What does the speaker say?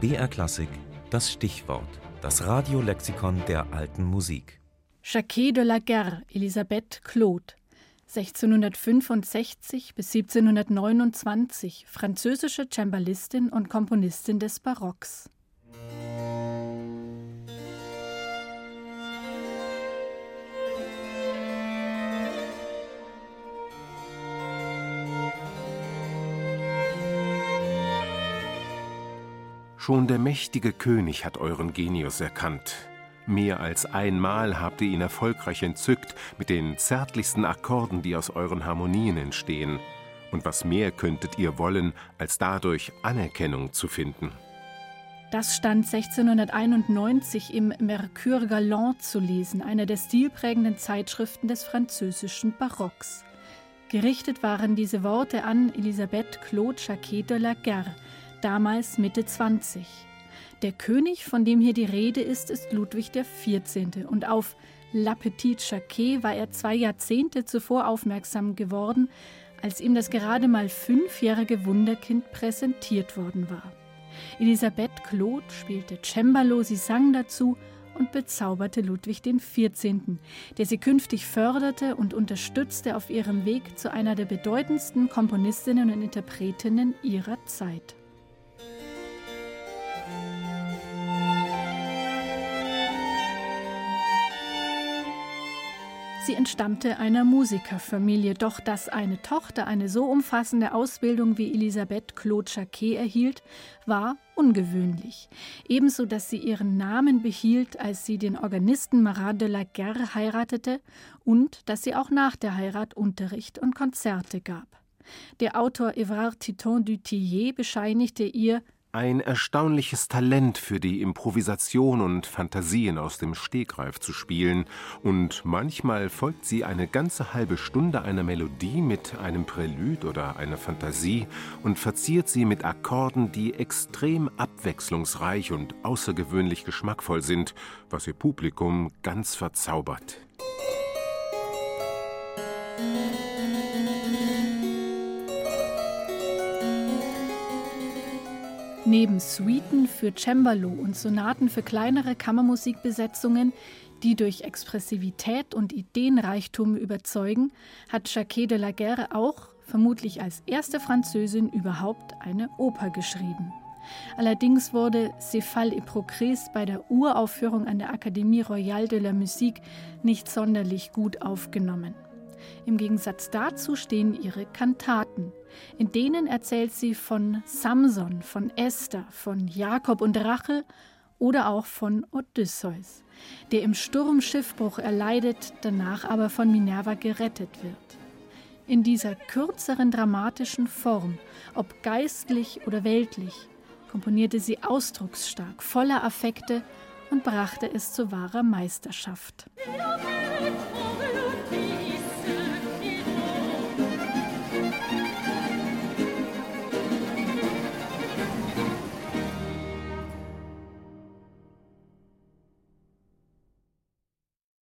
BR Klassik das Stichwort, das Radiolexikon der alten Musik. Jacquet de la Guerre, Elisabeth Claude. 1665 bis 1729 französische Cembalistin und Komponistin des Barocks. Schon der mächtige König hat euren Genius erkannt. Mehr als einmal habt ihr ihn erfolgreich entzückt mit den zärtlichsten Akkorden, die aus euren Harmonien entstehen. Und was mehr könntet ihr wollen, als dadurch Anerkennung zu finden? Das stand 1691 im Mercure Galant zu lesen, einer der stilprägenden Zeitschriften des französischen Barocks. Gerichtet waren diese Worte an Elisabeth Claude Jacquet de la Guerre, damals Mitte 20. Der König, von dem hier die Rede ist, ist Ludwig XIV. Und auf La Petite Jacquet war er zwei Jahrzehnte zuvor aufmerksam geworden, als ihm das gerade mal fünfjährige Wunderkind präsentiert worden war. Elisabeth Claude spielte Cembalo, sie sang dazu und bezauberte Ludwig XIV., der sie künftig förderte und unterstützte auf ihrem Weg zu einer der bedeutendsten Komponistinnen und Interpretinnen ihrer Zeit. Sie entstammte einer Musikerfamilie, doch dass eine Tochter eine so umfassende Ausbildung wie Elisabeth Claude erhielt, war ungewöhnlich. Ebenso, dass sie ihren Namen behielt, als sie den Organisten Marat de la Guerre heiratete und dass sie auch nach der Heirat Unterricht und Konzerte gab. Der Autor Évrard Titon du Tillet bescheinigte ihr ein erstaunliches Talent für die Improvisation und Fantasien aus dem Stegreif zu spielen, und manchmal folgt sie eine ganze halbe Stunde einer Melodie mit einem Prälude oder einer Fantasie und verziert sie mit Akkorden, die extrem abwechslungsreich und außergewöhnlich geschmackvoll sind, was ihr Publikum ganz verzaubert. Neben Suiten für Cembalo und Sonaten für kleinere Kammermusikbesetzungen, die durch Expressivität und Ideenreichtum überzeugen, hat Jacquet de la Guerre auch, vermutlich als erste Französin überhaupt, eine Oper geschrieben. Allerdings wurde Cephal et Procris bei der Uraufführung an der Académie Royale de la Musique nicht sonderlich gut aufgenommen. Im Gegensatz dazu stehen ihre Kantaten. In denen erzählt sie von Samson, von Esther, von Jakob und Rachel oder auch von Odysseus, der im Sturm Schiffbruch erleidet, danach aber von Minerva gerettet wird. In dieser kürzeren dramatischen Form, ob geistlich oder weltlich, komponierte sie ausdrucksstark, voller Affekte und brachte es zu wahrer Meisterschaft. Ja.